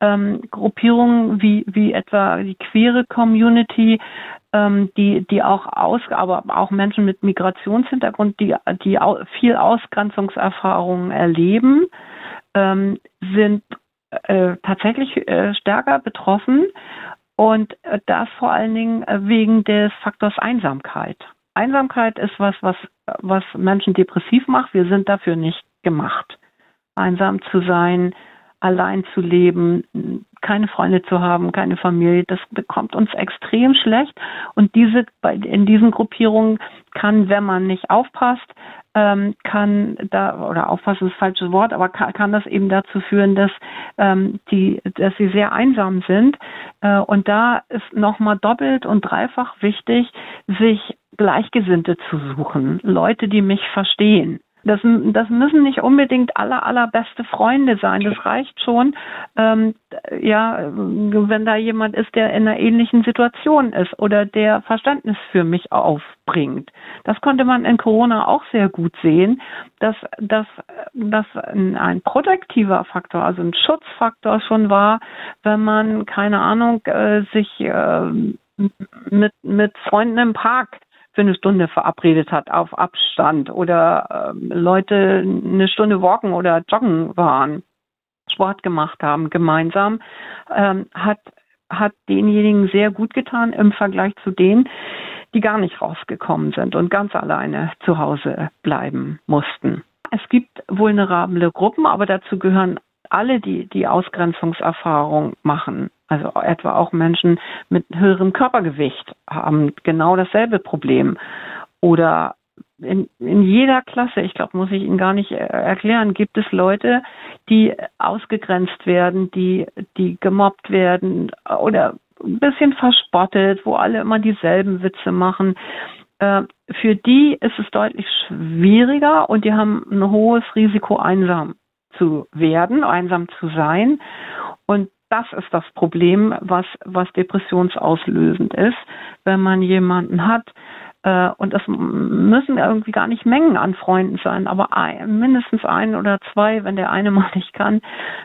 Ähm, Gruppierungen wie, wie etwa die queere Community, ähm, die, die auch aus, aber auch Menschen mit Migrationshintergrund, die, die viel Ausgrenzungserfahrungen erleben, ähm, sind äh, tatsächlich äh, stärker betroffen und äh, das vor allen Dingen äh, wegen des Faktors Einsamkeit. Einsamkeit ist was, was, was Menschen depressiv macht. Wir sind dafür nicht gemacht einsam zu sein, allein zu leben, keine Freunde zu haben, keine Familie, das bekommt uns extrem schlecht. Und diese, in diesen Gruppierungen kann, wenn man nicht aufpasst, ähm, kann da, oder aufpassen ist das falsche Wort, aber kann, kann das eben dazu führen, dass, ähm, die, dass sie sehr einsam sind. Äh, und da ist nochmal doppelt und dreifach wichtig, sich Gleichgesinnte zu suchen. Leute, die mich verstehen. Das, das müssen nicht unbedingt aller, allerbeste Freunde sein. Das reicht schon, ähm, ja, wenn da jemand ist, der in einer ähnlichen Situation ist oder der Verständnis für mich aufbringt. Das konnte man in Corona auch sehr gut sehen, dass, dass, dass ein protektiver Faktor, also ein Schutzfaktor schon war, wenn man, keine Ahnung, äh, sich äh, mit, mit Freunden im Park für eine Stunde verabredet hat auf Abstand oder äh, Leute eine Stunde walken oder joggen waren, Sport gemacht haben gemeinsam, ähm, hat, hat denjenigen sehr gut getan im Vergleich zu denen, die gar nicht rausgekommen sind und ganz alleine zu Hause bleiben mussten. Es gibt vulnerable Gruppen, aber dazu gehören alle, die die Ausgrenzungserfahrung machen. Also etwa auch Menschen mit höherem Körpergewicht haben genau dasselbe Problem. Oder in, in jeder Klasse, ich glaube, muss ich Ihnen gar nicht erklären, gibt es Leute, die ausgegrenzt werden, die, die gemobbt werden oder ein bisschen verspottet, wo alle immer dieselben Witze machen. Äh, für die ist es deutlich schwieriger und die haben ein hohes Risiko, einsam zu werden, einsam zu sein. Und das ist das Problem, was, was depressionsauslösend ist. Wenn man jemanden hat, Äh, und das müssen irgendwie gar nicht Mengen an Freunden sein, aber ein, mindestens ein oder zwei, wenn der eine mal nicht kann,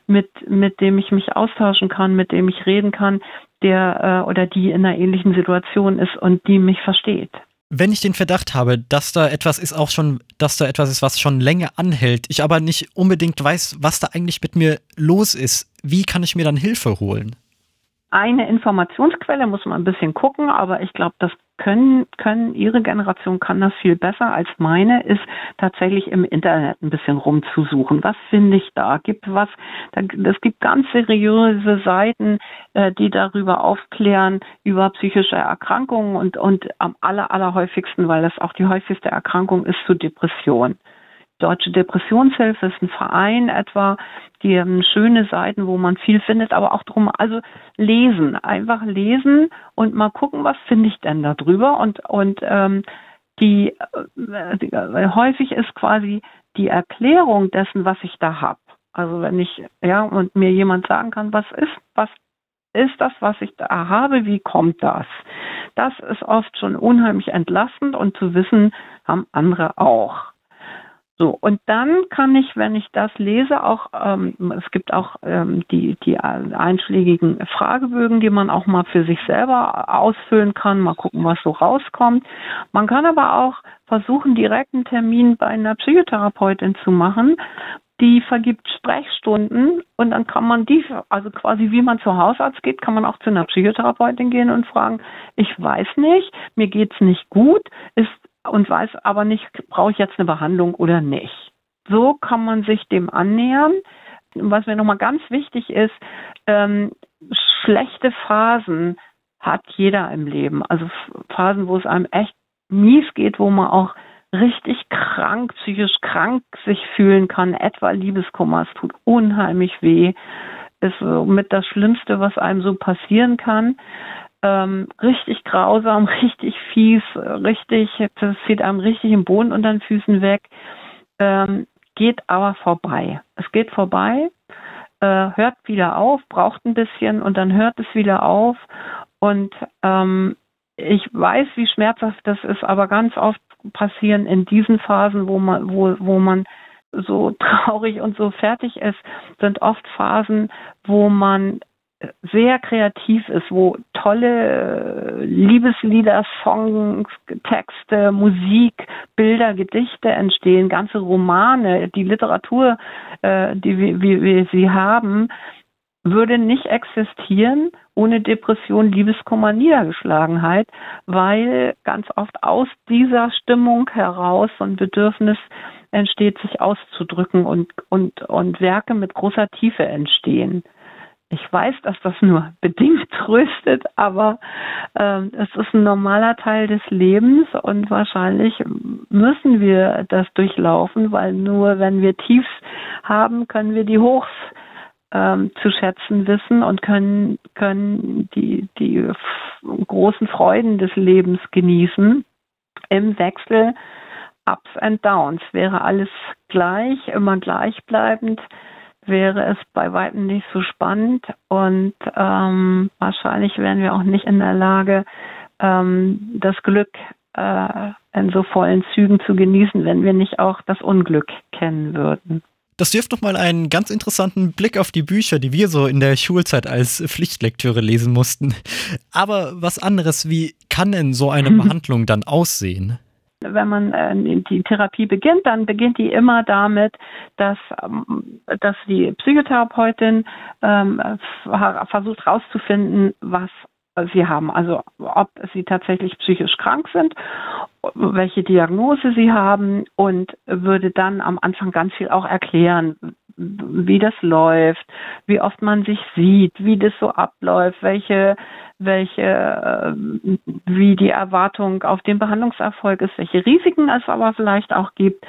mit, mit dem ich mich austauschen kann, mit dem ich reden kann, der äh, oder die in einer ähnlichen Situation ist und die mich versteht. Wenn ich den Verdacht habe, dass da etwas ist, auch schon, dass da etwas ist, was schon länger anhält, ich aber nicht unbedingt weiß, was da eigentlich mit mir los ist, wie kann ich mir dann Hilfe holen? Eine Informationsquelle, muss man ein bisschen gucken, aber ich glaube, das können, können, Ihre Generation kann das viel besser als meine, ist tatsächlich im Internet ein bisschen rumzusuchen. Was finde ich da? Gibt was, es gibt ganz seriöse Seiten, äh, die darüber aufklären, über psychische Erkrankungen und, und am aller, allerhäufigsten, weil das auch die häufigste Erkrankung ist, zu Depression. Deutsche Depressionshilfe ist ein Verein etwa, die haben schöne Seiten, wo man viel findet, aber auch drum, also lesen, einfach lesen und mal gucken, was finde ich denn da drüber und, und ähm, die, äh, die äh, häufig ist quasi die Erklärung dessen, was ich da habe. Also wenn ich, ja, und mir jemand sagen kann, was ist, was ist das, was ich da habe, wie kommt das? Das ist oft schon unheimlich entlastend und zu wissen, haben andere auch. So, und dann kann ich, wenn ich das lese, auch, ähm, es gibt auch ähm, die, die einschlägigen Fragebögen, die man auch mal für sich selber ausfüllen kann, mal gucken, was so rauskommt. Man kann aber auch versuchen, direkt einen Termin bei einer Psychotherapeutin zu machen, die vergibt Sprechstunden und dann kann man die, also quasi wie man zu Hausarzt geht, kann man auch zu einer Psychotherapeutin gehen und fragen, ich weiß nicht, mir geht's nicht gut, ist und weiß aber nicht, brauche ich jetzt eine Behandlung oder nicht. So kann man sich dem annähern. Was mir nochmal ganz wichtig ist, ähm, schlechte Phasen hat jeder im Leben. Also Phasen, wo es einem echt mies geht, wo man auch richtig krank, psychisch krank sich fühlen kann, etwa Liebeskummer, es tut unheimlich weh, ist mit das Schlimmste, was einem so passieren kann ähm, richtig grausam, richtig fies, richtig, das zieht einem richtig im Boden unter den Füßen weg, ähm, geht aber vorbei. Es geht vorbei, äh, hört wieder auf, braucht ein bisschen und dann hört es wieder auf und ähm, ich weiß, wie schmerzhaft das ist, aber ganz oft passieren in diesen Phasen, wo man, wo, wo man so traurig und so fertig ist, sind oft Phasen, wo man sehr kreativ ist, wo tolle äh, Liebeslieder, Songs, Texte, Musik, Bilder, Gedichte entstehen, ganze Romane, die Literatur, äh, die wir, sie haben, würde nicht existieren ohne Depression, Liebeskummer, Niedergeschlagenheit, weil ganz oft aus dieser Stimmung heraus so ein Bedürfnis entsteht, sich auszudrücken und, und, und Werke mit großer Tiefe entstehen. Ich weiß, dass das nur bedingt tröstet, aber äh, es ist ein normaler Teil des Lebens und wahrscheinlich müssen wir das durchlaufen, weil nur wenn wir Tiefs haben, können wir die Hochs ähm, zu schätzen wissen und können, können die, die großen Freuden des Lebens genießen. Im Wechsel Ups and Downs wäre alles gleich, immer gleichbleibend wäre es bei weitem nicht so spannend und ähm, wahrscheinlich wären wir auch nicht in der Lage, ähm, das Glück äh, in so vollen Zügen zu genießen, wenn wir nicht auch das Unglück kennen würden. Das wirft doch mal einen ganz interessanten Blick auf die Bücher, die wir so in der Schulzeit als Pflichtlektüre lesen mussten. Aber was anderes, wie kann denn so eine Behandlung dann aussehen? Wenn man äh, die Therapie beginnt, dann beginnt die immer damit, dass, ähm, dass die Psychotherapeutin ähm, versucht herauszufinden, was sie haben, also ob sie tatsächlich psychisch krank sind, welche Diagnose sie haben und würde dann am Anfang ganz viel auch erklären, wie das läuft, wie oft man sich sieht, wie das so abläuft, welche, welche, äh, wie die Erwartung auf den Behandlungserfolg ist, welche Risiken es aber vielleicht auch gibt.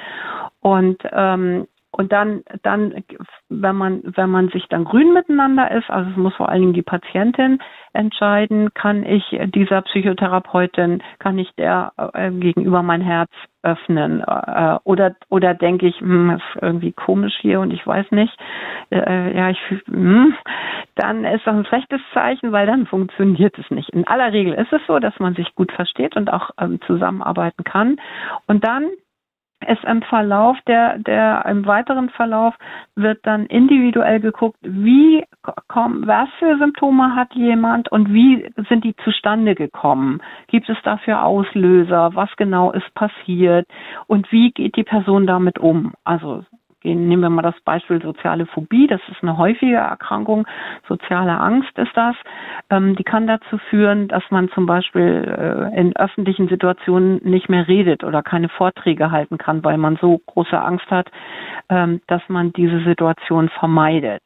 Und ähm, Und dann, dann, wenn man, wenn man sich dann grün miteinander ist, also es muss vor allen Dingen die Patientin entscheiden, kann ich dieser Psychotherapeutin, kann ich der äh, gegenüber mein Herz öffnen? Äh, oder oder denke ich, hm, ist irgendwie komisch hier und ich weiß nicht, äh, ja ich hm, dann ist das ein schlechtes Zeichen, weil dann funktioniert es nicht. In aller Regel ist es so, dass man sich gut versteht und auch ähm, zusammenarbeiten kann. Und dann ist im Verlauf der, der, im weiteren Verlauf wird dann individuell geguckt, wie kommen, was für Symptome hat jemand und wie sind die zustande gekommen? Gibt es dafür Auslöser? Was genau ist passiert? Und wie geht die Person damit um? Also nehmen wir mal das Beispiel soziale Phobie, das ist eine häufige Erkrankung, soziale Angst ist das. Ähm, die kann dazu führen, dass man zum Beispiel äh, in öffentlichen Situationen nicht mehr redet oder keine Vorträge halten kann, weil man so große Angst hat, ähm, dass man diese Situation vermeidet.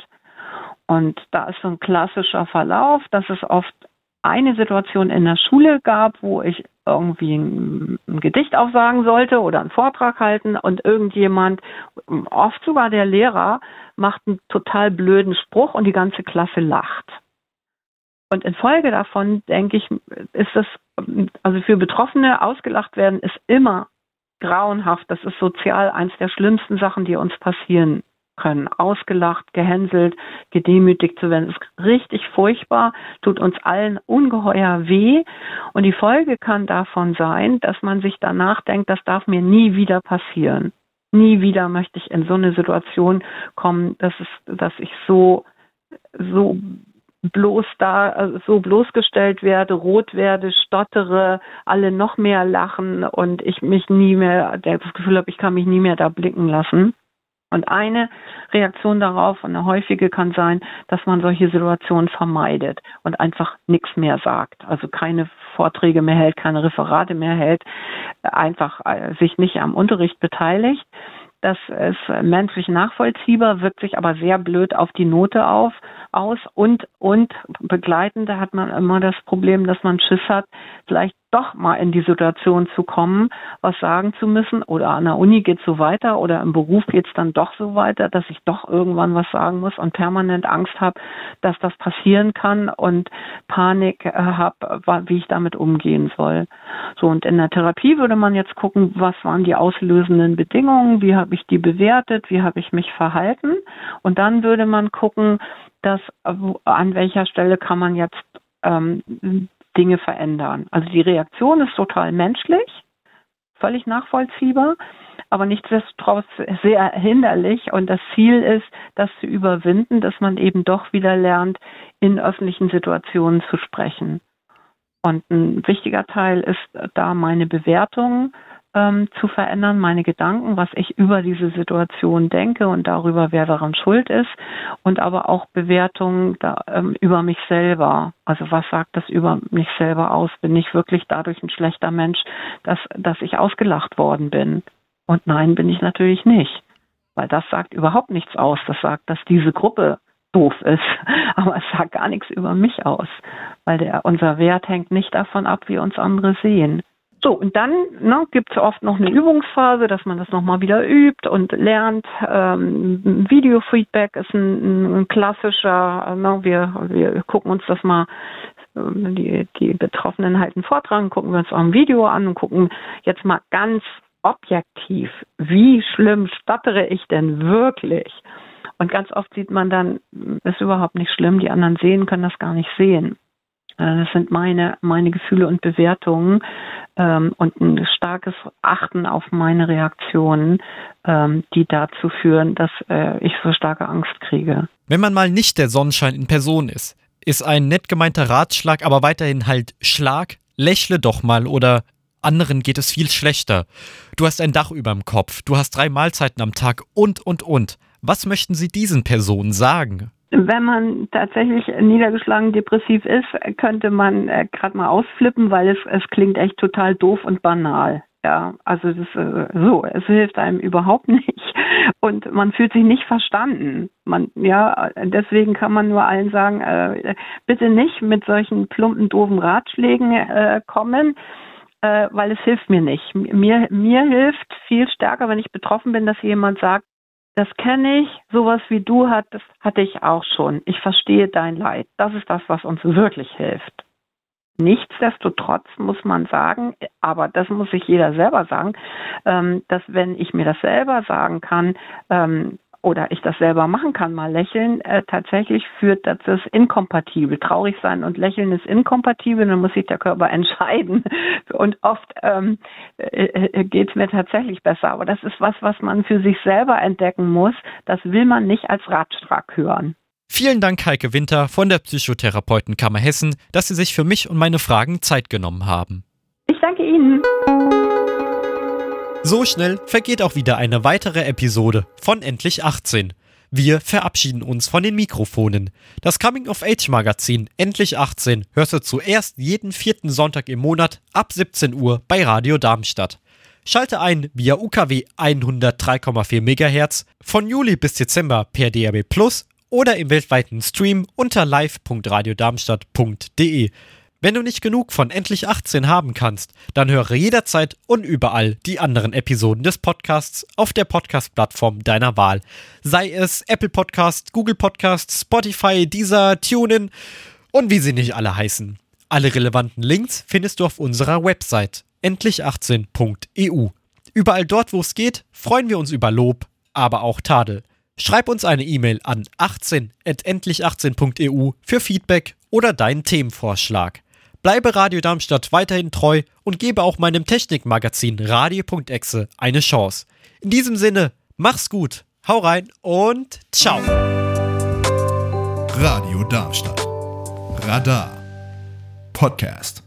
Und da ist so ein klassischer Verlauf, dass es oft eine Situation in der Schule gab, wo ich irgendwie ein, ein, Gedicht aufsagen sollte oder einen Vortrag halten und irgendjemand, oft sogar der Lehrer, macht einen total blöden Spruch und die ganze Klasse lacht. Und infolge davon, denke ich, ist das, also für Betroffene ausgelacht werden, ist immer grauenhaft. Das ist sozial eins der schlimmsten Sachen, die uns passieren können. Ausgelacht, gehänselt, gedemütigt zu werden. Das ist richtig furchtbar, tut uns allen ungeheuer weh. Und die Folge kann davon sein, dass man sich danach denkt, das darf mir nie wieder passieren. Nie wieder möchte ich in so eine Situation kommen, dass es, dass ich so, so bloß da so bloßgestellt werde, rot werde, stottere, alle noch mehr lachen und ich mich nie mehr, das Gefühl habe, ich kann mich nie mehr da blicken lassen. Und eine Reaktion darauf, eine häufige kann sein, dass man solche Situationen vermeidet und einfach nichts mehr sagt. Also keine Vorträge mehr hält, keine Referate mehr hält, einfach äh, sich nicht am Unterricht beteiligt. Das ist menschlich nachvollziehbar, wirkt sich aber sehr blöd auf die Note auf, aus und, und begleitend hat man immer das Problem, dass man Schiss hat, vielleicht doch mal in die Situation zu kommen, was sagen zu müssen oder an der Uni geht es so weiter oder im Beruf geht es dann doch so weiter, dass ich doch irgendwann was sagen muss und permanent Angst habe, dass das passieren kann und Panik äh, habe, wie ich damit umgehen soll. So und in der Therapie würde man jetzt gucken, was waren die auslösenden Bedingungen, wie habe ich die bewertet, wie habe ich mich verhalten und dann würde man gucken, dass an welcher Stelle kann man jetzt ähm, Dinge verändern. Also die Reaktion ist total menschlich, völlig nachvollziehbar, aber nichtsdestotrotz sehr hinderlich. Und das Ziel ist, das zu überwinden, dass man eben doch wieder lernt, in öffentlichen Situationen zu sprechen. Und ein wichtiger Teil ist da meine Bewertung ähm, zu verändern, meine Gedanken, was ich über diese Situation denke und darüber, wer daran schuld ist und aber auch Bewertungen da, ähm, über mich selber. Also was sagt das über mich selber aus? Bin ich wirklich dadurch ein schlechter Mensch, dass, dass ich ausgelacht worden bin? Und nein, bin ich natürlich nicht. Weil das sagt überhaupt nichts aus. Das sagt, dass diese Gruppe doof ist. Aber es sagt gar nichts über mich aus. Weil der, unser Wert hängt nicht davon ab, wie uns andere sehen. So, und dann ne, gibt es oft noch eine Übungsphase, dass man das nochmal wieder übt und lernt. Ähm, Videofeedback ist ein, ein klassischer, ne, wir, wir gucken uns das mal, ähm, die, die Betroffenen halten Vortrag, gucken wir uns auch ein Video an und gucken jetzt mal ganz objektiv, wie schlimm stottere ich denn wirklich? Und ganz oft sieht man dann, ist überhaupt nicht schlimm, die anderen sehen, können das gar nicht sehen. Äh, das sind meine, meine Gefühle und Bewertungen ähm, und ein starkes Achten auf meine Reaktionen, ähm, die dazu führen, dass äh, ich so starke Angst kriege. Wenn man mal nicht der Sonnenschein in Person ist, ist ein nett gemeinter Ratschlag aber weiterhin halt Schlag, lächle doch mal oder anderen geht es viel schlechter. Du hast ein Dach überm Kopf, du hast drei Mahlzeiten am Tag und, und, und. Was möchten Sie diesen Personen sagen? Wenn man tatsächlich niedergeschlagen depressiv ist, könnte man äh, gerade mal ausflippen, weil es, es klingt echt total doof und banal. Ja, also das äh, so, es hilft einem überhaupt nicht und man fühlt sich nicht verstanden. Man ja, deswegen kann man nur allen sagen, äh, bitte nicht mit solchen plumpen doofen Ratschlägen äh, kommen, äh, weil es hilft mir nicht. Mir mir hilft viel stärker, wenn ich betroffen bin, dass jemand sagt, das kenne ich, sowas wie du hattest, hatte ich auch schon. Ich verstehe dein Leid. Das ist das, was uns wirklich hilft. Nichtsdestotrotz muss man sagen, aber das muss sich jeder selber sagen, ähm, dass wenn ich mir das selber sagen kann, ähm, oder ich das selber machen kann, mal lächeln, äh, tatsächlich führt das ist inkompatibel. Traurig sein und lächeln ist inkompatibel, dann muss sich der Körper entscheiden. Und oft ähm, äh, äh geht es mir tatsächlich besser. Aber das ist was, was man für sich selber entdecken muss. Das will man nicht als Ratschlag hören. Vielen Dank, Heike Winter von der Psychotherapeutenkammer Hessen, dass Sie sich für mich und meine Fragen Zeit genommen haben. Ich danke Ihnen. So schnell vergeht auch wieder eine weitere Episode von Endlich 18. Wir verabschieden uns von den Mikrofonen. Das Coming of Age Magazin Endlich 18 hörst du zuerst jeden vierten Sonntag im Monat ab 17 Uhr bei Radio Darmstadt. Schalte ein via UKW 103,4 MHz von Juli bis Dezember per DAB Plus oder im weltweiten Stream unter live.radiodarmstadt.de. Wenn du nicht genug von Endlich 18 haben kannst, dann höre jederzeit und überall die anderen Episoden des Podcasts auf der Podcast-Plattform deiner Wahl. Sei es Apple Podcast, Google Podcast, Spotify, Deezer, TuneIn und wie sie nicht alle heißen. Alle relevanten Links findest du auf unserer Website endlich18.eu. Überall dort, wo es geht, freuen wir uns über Lob, aber auch Tadel. Schreib uns eine E-Mail an 18.endlich18.eu für Feedback oder deinen Themenvorschlag. Bleibe Radio Darmstadt weiterhin treu und gebe auch meinem Technikmagazin Radio.exe eine Chance. In diesem Sinne, mach's gut, hau rein und ciao. Radio Darmstadt. Radar. Podcast.